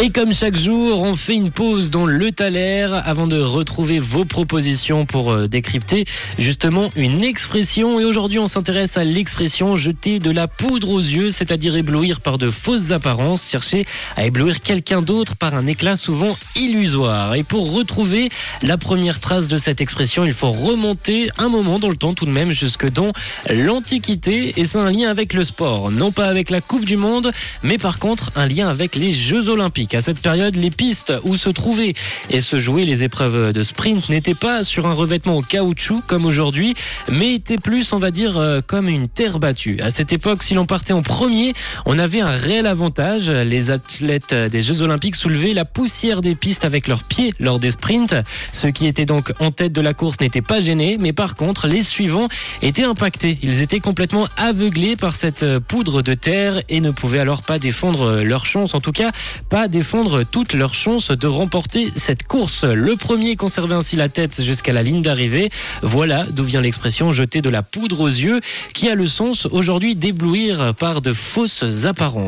Et comme chaque jour, on fait une pause dans le Thaler avant de retrouver vos propositions pour euh, décrypter justement une expression. Et aujourd'hui, on s'intéresse à l'expression jeter de la poudre aux yeux, c'est-à-dire éblouir par de fausses apparences, chercher à éblouir quelqu'un d'autre par un éclat souvent illusoire. Et pour retrouver la première trace de cette expression, il faut remonter un moment dans le temps tout de même jusque dans l'Antiquité. Et c'est un lien avec le sport, non pas avec la Coupe du Monde, mais par contre un lien avec les Jeux Olympiques. À cette période, les pistes où se trouvaient et se jouaient les épreuves de sprint n'étaient pas sur un revêtement en caoutchouc comme aujourd'hui, mais étaient plus, on va dire, euh, comme une terre battue. À cette époque, si l'on partait en premier, on avait un réel avantage. Les athlètes des Jeux Olympiques soulevaient la poussière des pistes avec leurs pieds lors des sprints. Ceux qui étaient donc en tête de la course n'étaient pas gênés, mais par contre, les suivants étaient impactés. Ils étaient complètement aveuglés par cette poudre de terre et ne pouvaient alors pas défendre leur chance, en tout cas pas défendre défendre toutes leurs chances de remporter cette course. Le premier conservait ainsi la tête jusqu'à la ligne d'arrivée. Voilà d'où vient l'expression jeter de la poudre aux yeux qui a le sens aujourd'hui d'éblouir par de fausses apparences.